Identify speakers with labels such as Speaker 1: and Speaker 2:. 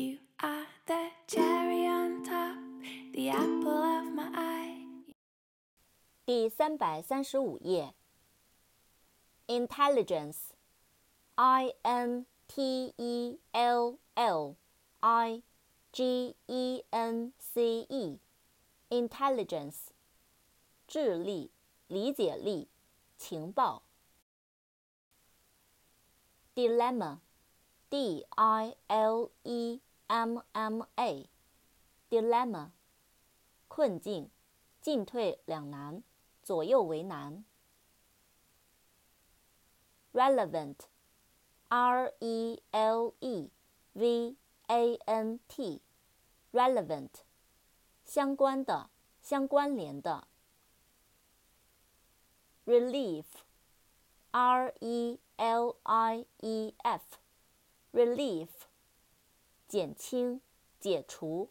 Speaker 1: You are the cherry on top, the apple of my eye.
Speaker 2: 第三百三十五页。Intelligence, I N T E L L I G E N C E, intelligence，智力、理解力、情报。Dilemma, D I L E M M A, MMA dilemma，困境、进退两难、左右为难。relevant, r e l e v a n t, relevant, 相关的、相关联的。relief, r e l i e f, relief, 减轻、解除。